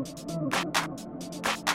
うん。